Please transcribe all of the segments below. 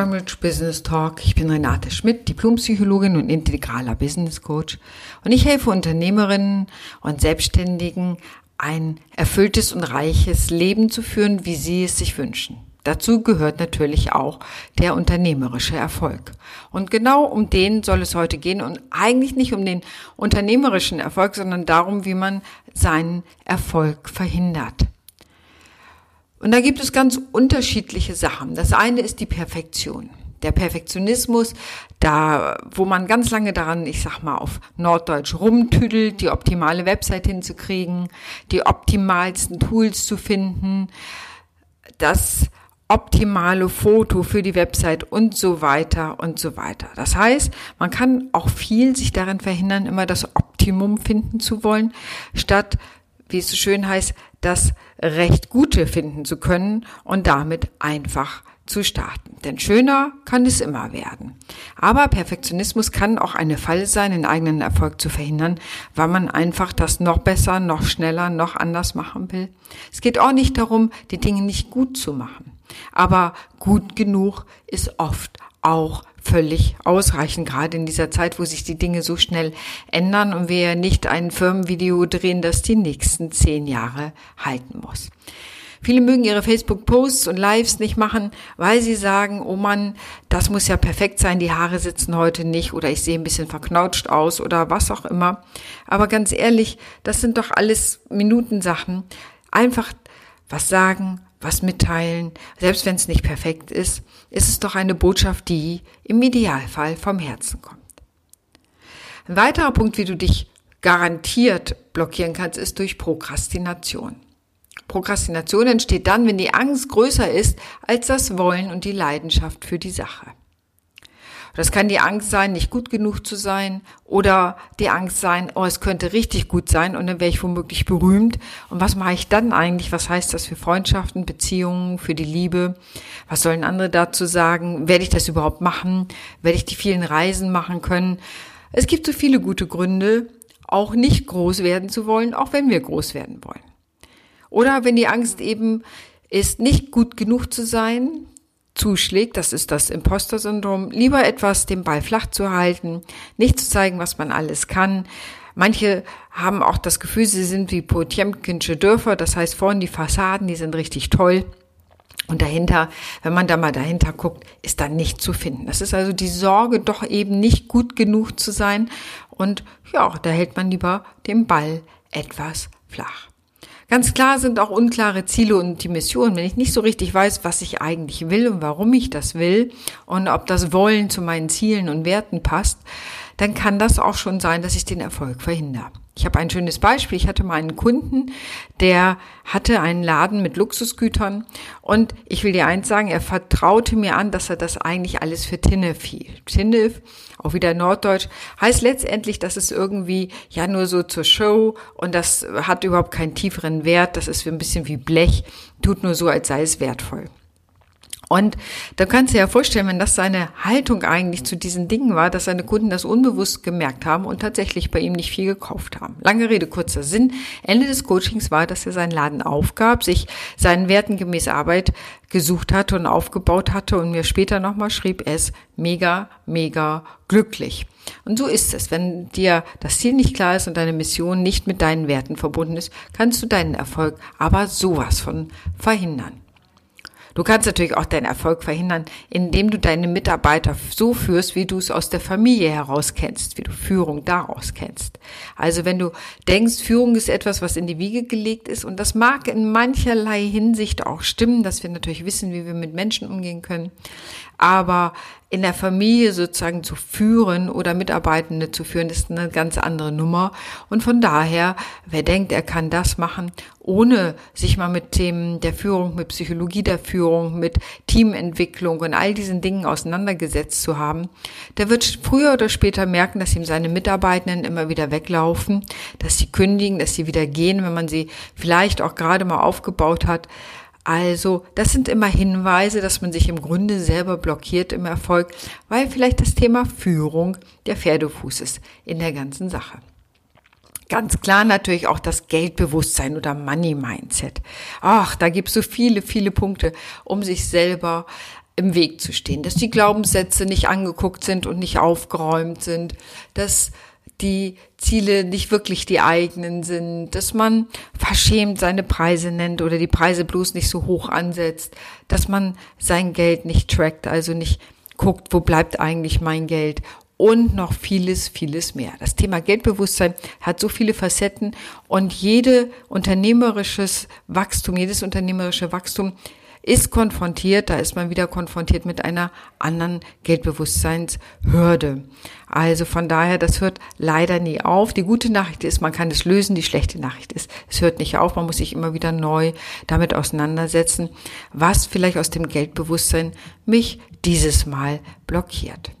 Cambridge Business Talk. Ich bin Renate Schmidt, Diplompsychologin und integraler Business Coach. Und ich helfe Unternehmerinnen und Selbstständigen, ein erfülltes und reiches Leben zu führen, wie sie es sich wünschen. Dazu gehört natürlich auch der unternehmerische Erfolg. Und genau um den soll es heute gehen und eigentlich nicht um den unternehmerischen Erfolg, sondern darum, wie man seinen Erfolg verhindert. Und da gibt es ganz unterschiedliche Sachen. Das eine ist die Perfektion. Der Perfektionismus, da, wo man ganz lange daran, ich sag mal, auf Norddeutsch rumtüdelt, die optimale Website hinzukriegen, die optimalsten Tools zu finden, das optimale Foto für die Website und so weiter und so weiter. Das heißt, man kann auch viel sich darin verhindern, immer das Optimum finden zu wollen, statt wie es so schön heißt, das recht Gute finden zu können und damit einfach zu starten. Denn schöner kann es immer werden. Aber Perfektionismus kann auch eine Falle sein, den eigenen Erfolg zu verhindern, weil man einfach das noch besser, noch schneller, noch anders machen will. Es geht auch nicht darum, die Dinge nicht gut zu machen. Aber gut genug ist oft auch völlig ausreichend, gerade in dieser Zeit, wo sich die Dinge so schnell ändern und wir nicht ein Firmenvideo drehen, das die nächsten zehn Jahre halten muss. Viele mögen ihre Facebook-Posts und Lives nicht machen, weil sie sagen, oh Mann, das muss ja perfekt sein, die Haare sitzen heute nicht oder ich sehe ein bisschen verknautscht aus oder was auch immer. Aber ganz ehrlich, das sind doch alles Minutensachen. Einfach was sagen, was mitteilen, selbst wenn es nicht perfekt ist, ist es doch eine Botschaft, die im Idealfall vom Herzen kommt. Ein weiterer Punkt, wie du dich garantiert blockieren kannst, ist durch Prokrastination. Prokrastination entsteht dann, wenn die Angst größer ist als das Wollen und die Leidenschaft für die Sache. Das kann die Angst sein, nicht gut genug zu sein oder die Angst sein, oh, es könnte richtig gut sein und dann wäre ich womöglich berühmt. Und was mache ich dann eigentlich? Was heißt das für Freundschaften, Beziehungen, für die Liebe? Was sollen andere dazu sagen? Werde ich das überhaupt machen? Werde ich die vielen Reisen machen können? Es gibt so viele gute Gründe, auch nicht groß werden zu wollen, auch wenn wir groß werden wollen. Oder wenn die Angst eben ist, nicht gut genug zu sein, zuschlägt, das ist das Imposter-Syndrom, lieber etwas den Ball flach zu halten, nicht zu zeigen, was man alles kann. Manche haben auch das Gefühl, sie sind wie Potjemkinsche Dörfer, das heißt vorne die Fassaden, die sind richtig toll. Und dahinter, wenn man da mal dahinter guckt, ist da nicht zu finden. Das ist also die Sorge, doch eben nicht gut genug zu sein. Und ja, da hält man lieber den Ball etwas flach. Ganz klar sind auch unklare Ziele und die Mission. Wenn ich nicht so richtig weiß, was ich eigentlich will und warum ich das will und ob das Wollen zu meinen Zielen und Werten passt, dann kann das auch schon sein, dass ich den Erfolg verhindere. Ich habe ein schönes Beispiel. Ich hatte mal einen Kunden, der hatte einen Laden mit Luxusgütern und ich will dir eins sagen, er vertraute mir an, dass er das eigentlich alles für Tinnef hielt. Tinnef, auch wieder Norddeutsch, heißt letztendlich, dass es irgendwie ja nur so zur Show und das hat überhaupt keinen tieferen Wert. Das ist ein bisschen wie Blech, tut nur so, als sei es wertvoll. Und da kannst du dir ja vorstellen, wenn das seine Haltung eigentlich zu diesen Dingen war, dass seine Kunden das unbewusst gemerkt haben und tatsächlich bei ihm nicht viel gekauft haben. Lange Rede, kurzer Sinn. Ende des Coachings war, dass er seinen Laden aufgab, sich seinen Werten gemäß Arbeit gesucht hatte und aufgebaut hatte und mir später nochmal schrieb, ist mega, mega glücklich. Und so ist es. Wenn dir das Ziel nicht klar ist und deine Mission nicht mit deinen Werten verbunden ist, kannst du deinen Erfolg aber sowas von verhindern. Du kannst natürlich auch deinen Erfolg verhindern, indem du deine Mitarbeiter so führst, wie du es aus der Familie heraus kennst, wie du Führung daraus kennst. Also wenn du denkst, Führung ist etwas, was in die Wiege gelegt ist, und das mag in mancherlei Hinsicht auch stimmen, dass wir natürlich wissen, wie wir mit Menschen umgehen können, aber in der Familie sozusagen zu führen oder Mitarbeitende zu führen, ist eine ganz andere Nummer. Und von daher, wer denkt, er kann das machen, ohne sich mal mit Themen der Führung, mit Psychologie der Führung, mit Teamentwicklung und all diesen Dingen auseinandergesetzt zu haben, der wird früher oder später merken, dass ihm seine Mitarbeitenden immer wieder weglaufen, dass sie kündigen, dass sie wieder gehen, wenn man sie vielleicht auch gerade mal aufgebaut hat. Also, das sind immer Hinweise, dass man sich im Grunde selber blockiert im Erfolg, weil vielleicht das Thema Führung der Pferdefuß ist in der ganzen Sache. Ganz klar natürlich auch das Geldbewusstsein oder Money Mindset. Ach, da gibt es so viele, viele Punkte, um sich selber im Weg zu stehen, dass die Glaubenssätze nicht angeguckt sind und nicht aufgeräumt sind, dass die Ziele nicht wirklich die eigenen sind, dass man verschämt seine Preise nennt oder die Preise bloß nicht so hoch ansetzt, dass man sein Geld nicht trackt, also nicht guckt, wo bleibt eigentlich mein Geld und noch vieles, vieles mehr. Das Thema Geldbewusstsein hat so viele Facetten und jede unternehmerisches Wachstum, jedes unternehmerische Wachstum ist konfrontiert, da ist man wieder konfrontiert mit einer anderen Geldbewusstseinshürde. Also von daher, das hört leider nie auf. Die gute Nachricht ist, man kann es lösen. Die schlechte Nachricht ist, es hört nicht auf. Man muss sich immer wieder neu damit auseinandersetzen, was vielleicht aus dem Geldbewusstsein mich dieses Mal blockiert.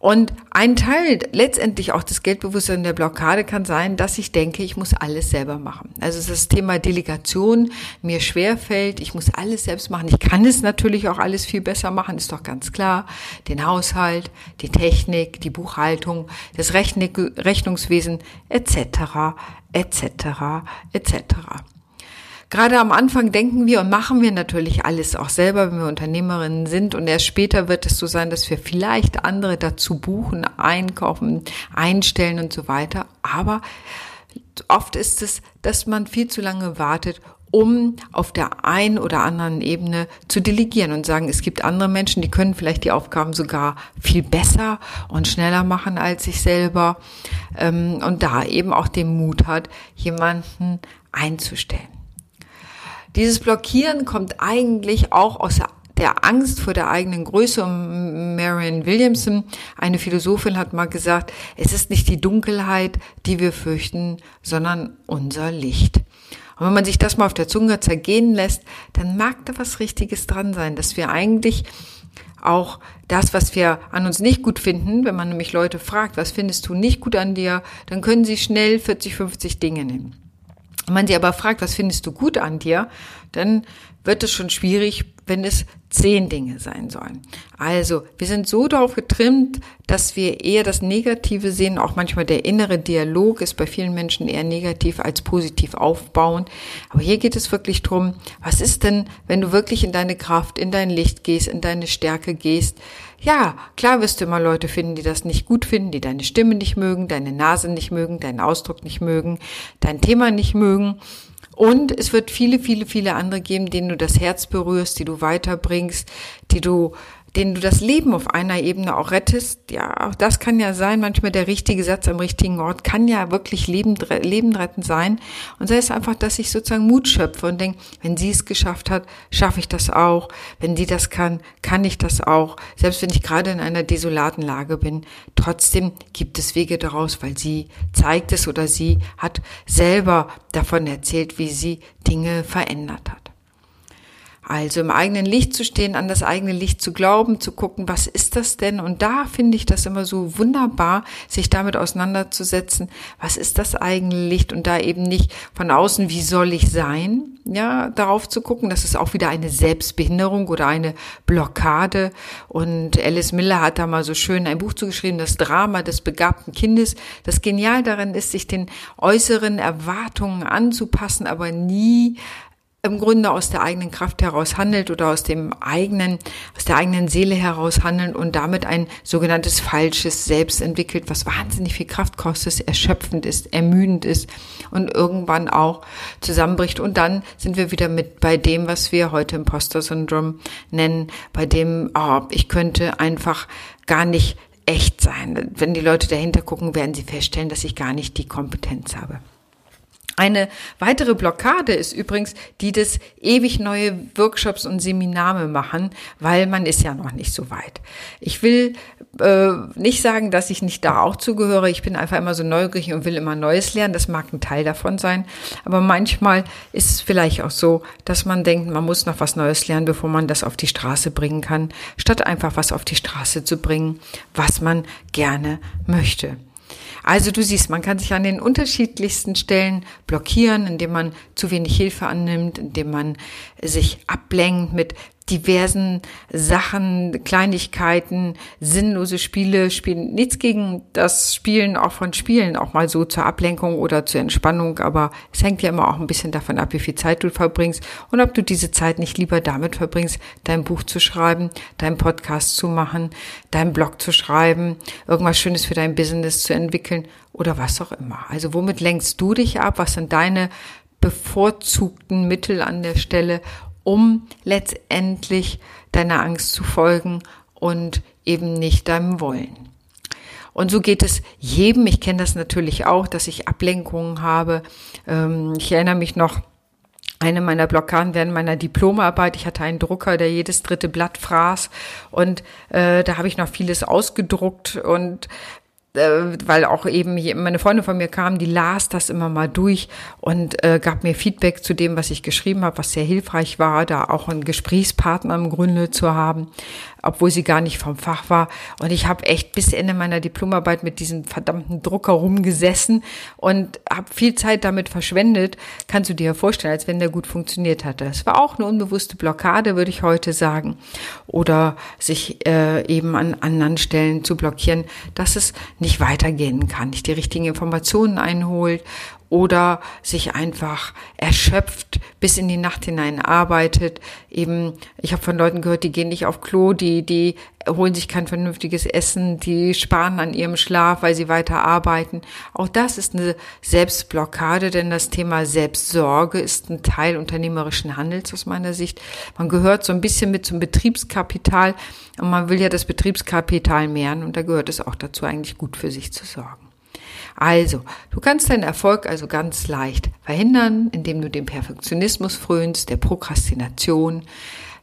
Und ein Teil letztendlich auch des Geldbewusstseins der Blockade kann sein, dass ich denke, ich muss alles selber machen. Also das Thema Delegation mir schwerfällt, ich muss alles selbst machen. Ich kann es natürlich auch alles viel besser machen, ist doch ganz klar. Den Haushalt, die Technik, die Buchhaltung, das Rechnungswesen etc. etc. etc. Gerade am Anfang denken wir und machen wir natürlich alles auch selber, wenn wir Unternehmerinnen sind. Und erst später wird es so sein, dass wir vielleicht andere dazu buchen, einkaufen, einstellen und so weiter. Aber oft ist es, dass man viel zu lange wartet, um auf der einen oder anderen Ebene zu delegieren und sagen, es gibt andere Menschen, die können vielleicht die Aufgaben sogar viel besser und schneller machen als ich selber ähm, und da eben auch den Mut hat, jemanden einzustellen. Dieses Blockieren kommt eigentlich auch aus der Angst vor der eigenen Größe. Und Marion Williamson, eine Philosophin, hat mal gesagt, es ist nicht die Dunkelheit, die wir fürchten, sondern unser Licht. Und wenn man sich das mal auf der Zunge zergehen lässt, dann mag da was Richtiges dran sein, dass wir eigentlich auch das, was wir an uns nicht gut finden, wenn man nämlich Leute fragt, was findest du nicht gut an dir, dann können sie schnell 40, 50 Dinge nennen. Wenn man sie aber fragt, was findest du gut an dir, dann wird es schon schwierig, wenn es zehn Dinge sein sollen. Also, wir sind so darauf getrimmt, dass wir eher das Negative sehen. Auch manchmal der innere Dialog ist bei vielen Menschen eher negativ als positiv aufbauend. Aber hier geht es wirklich drum, was ist denn, wenn du wirklich in deine Kraft, in dein Licht gehst, in deine Stärke gehst? Ja, klar wirst du immer Leute finden, die das nicht gut finden, die deine Stimme nicht mögen, deine Nase nicht mögen, deinen Ausdruck nicht mögen, dein Thema nicht mögen. Und es wird viele, viele, viele andere geben, denen du das Herz berührst, die du weiterbringst, die du denen du das Leben auf einer Ebene auch rettest. Ja, auch das kann ja sein. Manchmal der richtige Satz am richtigen Ort kann ja wirklich Leben, Leben sein. Und sei es einfach, dass ich sozusagen Mut schöpfe und denke, wenn sie es geschafft hat, schaffe ich das auch. Wenn die das kann, kann ich das auch. Selbst wenn ich gerade in einer desolaten Lage bin, trotzdem gibt es Wege daraus, weil sie zeigt es oder sie hat selber davon erzählt, wie sie Dinge verändert hat. Also im eigenen Licht zu stehen, an das eigene Licht zu glauben, zu gucken, was ist das denn? Und da finde ich das immer so wunderbar, sich damit auseinanderzusetzen, was ist das eigene Licht? Und da eben nicht von außen, wie soll ich sein? Ja, darauf zu gucken, das ist auch wieder eine Selbstbehinderung oder eine Blockade. Und Alice Miller hat da mal so schön ein Buch zugeschrieben, das Drama des begabten Kindes. Das Genial daran ist, sich den äußeren Erwartungen anzupassen, aber nie im Grunde aus der eigenen Kraft heraus handelt oder aus dem eigenen, aus der eigenen Seele heraus handelt und damit ein sogenanntes falsches Selbst entwickelt, was wahnsinnig viel Kraft kostet, erschöpfend ist, ermüdend ist und irgendwann auch zusammenbricht. Und dann sind wir wieder mit bei dem, was wir heute Imposter-Syndrom nennen, bei dem, oh, ich könnte einfach gar nicht echt sein. Wenn die Leute dahinter gucken, werden sie feststellen, dass ich gar nicht die Kompetenz habe. Eine weitere Blockade ist übrigens die des ewig neue Workshops und Seminare machen, weil man ist ja noch nicht so weit. Ich will äh, nicht sagen, dass ich nicht da auch zugehöre. Ich bin einfach immer so neugierig und will immer Neues lernen. Das mag ein Teil davon sein. Aber manchmal ist es vielleicht auch so, dass man denkt, man muss noch was Neues lernen, bevor man das auf die Straße bringen kann, statt einfach was auf die Straße zu bringen, was man gerne möchte. Also du siehst, man kann sich an den unterschiedlichsten Stellen blockieren, indem man zu wenig Hilfe annimmt, indem man sich ablenkt mit diversen Sachen, Kleinigkeiten, sinnlose Spiele spielen. Nichts gegen das Spielen auch von Spielen, auch mal so zur Ablenkung oder zur Entspannung, aber es hängt ja immer auch ein bisschen davon ab, wie viel Zeit du verbringst und ob du diese Zeit nicht lieber damit verbringst, dein Buch zu schreiben, deinen Podcast zu machen, deinen Blog zu schreiben, irgendwas Schönes für dein Business zu entwickeln oder was auch immer. Also womit lenkst du dich ab? Was sind deine bevorzugten Mittel an der Stelle, um letztendlich deiner Angst zu folgen und eben nicht deinem Wollen. Und so geht es jedem. Ich kenne das natürlich auch, dass ich Ablenkungen habe. Ähm, ich erinnere mich noch, eine meiner Blockaden während meiner Diplomarbeit. Ich hatte einen Drucker, der jedes dritte Blatt fraß und äh, da habe ich noch vieles ausgedruckt und weil auch eben meine Freunde von mir kamen, die las das immer mal durch und äh, gab mir Feedback zu dem, was ich geschrieben habe, was sehr hilfreich war, da auch einen Gesprächspartner im Grunde zu haben obwohl sie gar nicht vom Fach war. Und ich habe echt bis Ende meiner Diplomarbeit mit diesem verdammten Drucker rumgesessen und habe viel Zeit damit verschwendet. Kannst du dir ja vorstellen, als wenn der gut funktioniert hatte. Es war auch eine unbewusste Blockade, würde ich heute sagen. Oder sich äh, eben an anderen Stellen zu blockieren, dass es nicht weitergehen kann, nicht die richtigen Informationen einholt oder sich einfach erschöpft bis in die Nacht hinein arbeitet. Eben, ich habe von Leuten gehört, die gehen nicht auf Klo, die, die holen sich kein vernünftiges Essen, die sparen an ihrem Schlaf, weil sie weiter arbeiten. Auch das ist eine Selbstblockade, denn das Thema Selbstsorge ist ein Teil unternehmerischen Handels aus meiner Sicht. Man gehört so ein bisschen mit zum Betriebskapital und man will ja das Betriebskapital mehren und da gehört es auch dazu, eigentlich gut für sich zu sorgen. Also, du kannst deinen Erfolg also ganz leicht verhindern, indem du dem Perfektionismus frönst, der Prokrastination,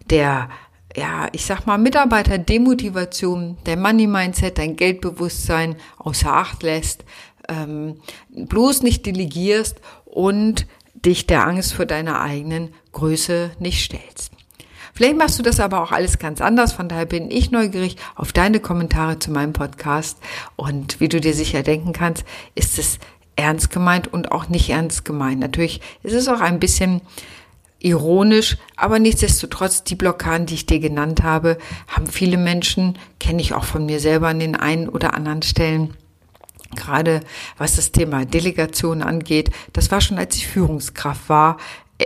der ja, ich sag mal, Mitarbeiterdemotivation, der Money-Mindset, dein Geldbewusstsein außer Acht lässt, ähm, bloß nicht delegierst und dich der Angst vor deiner eigenen Größe nicht stellst. Vielleicht machst du das aber auch alles ganz anders. Von daher bin ich neugierig auf deine Kommentare zu meinem Podcast. Und wie du dir sicher denken kannst, ist es ernst gemeint und auch nicht ernst gemeint. Natürlich ist es auch ein bisschen ironisch, aber nichtsdestotrotz die Blockaden, die ich dir genannt habe, haben viele Menschen, kenne ich auch von mir selber an den einen oder anderen Stellen, gerade was das Thema Delegation angeht. Das war schon, als ich Führungskraft war,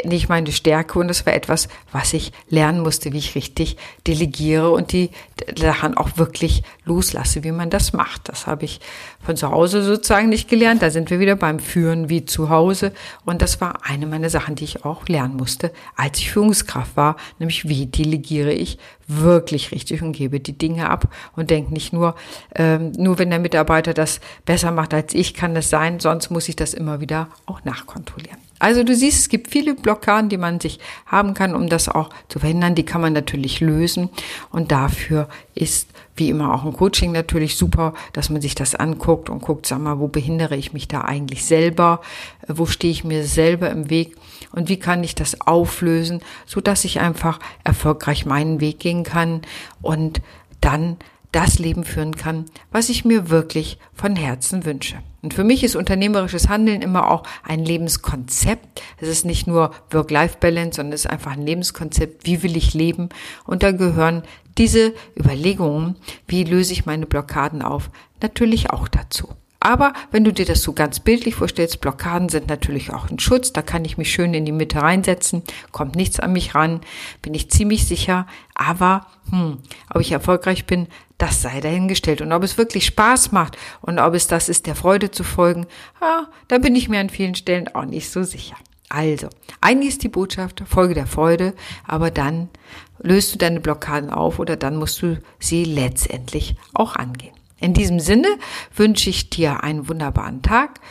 nicht meine Stärke und das war etwas, was ich lernen musste, wie ich richtig delegiere und die Sachen auch wirklich loslasse, wie man das macht. Das habe ich von zu Hause sozusagen nicht gelernt. Da sind wir wieder beim Führen wie zu Hause und das war eine meiner Sachen, die ich auch lernen musste, als ich Führungskraft war, nämlich wie delegiere ich wirklich richtig und gebe die Dinge ab und denke nicht nur, ähm, nur wenn der Mitarbeiter das besser macht als ich, kann das sein, sonst muss ich das immer wieder auch nachkontrollieren. Also du siehst, es gibt viele Blockaden, die man sich haben kann, um das auch zu verhindern. Die kann man natürlich lösen. Und dafür ist wie immer auch ein Coaching natürlich super, dass man sich das anguckt und guckt, sag mal, wo behindere ich mich da eigentlich selber? Wo stehe ich mir selber im Weg? Und wie kann ich das auflösen, so dass ich einfach erfolgreich meinen Weg gehen kann und dann das Leben führen kann, was ich mir wirklich von Herzen wünsche. Und für mich ist unternehmerisches Handeln immer auch ein Lebenskonzept. Es ist nicht nur Work-Life-Balance, sondern es ist einfach ein Lebenskonzept. Wie will ich leben? Und da gehören diese Überlegungen, wie löse ich meine Blockaden auf, natürlich auch dazu. Aber wenn du dir das so ganz bildlich vorstellst, Blockaden sind natürlich auch ein Schutz, da kann ich mich schön in die Mitte reinsetzen, kommt nichts an mich ran, bin ich ziemlich sicher. Aber hm, ob ich erfolgreich bin, das sei dahingestellt. Und ob es wirklich Spaß macht und ob es das ist, der Freude zu folgen, ja, da bin ich mir an vielen Stellen auch nicht so sicher. Also, eigentlich ist die Botschaft, Folge der Freude, aber dann löst du deine Blockaden auf oder dann musst du sie letztendlich auch angehen. In diesem Sinne wünsche ich dir einen wunderbaren Tag.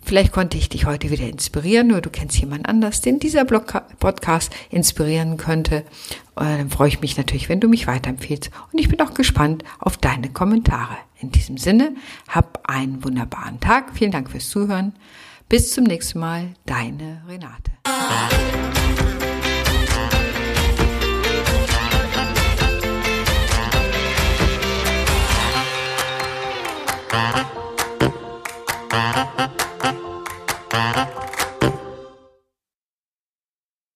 Vielleicht konnte ich dich heute wieder inspirieren oder du kennst jemand anders, den dieser Podcast inspirieren könnte. Und dann freue ich mich natürlich, wenn du mich weiterempfehlst. Und ich bin auch gespannt auf deine Kommentare. In diesem Sinne, hab einen wunderbaren Tag. Vielen Dank fürs Zuhören. Bis zum nächsten Mal, deine Renate. Thank you.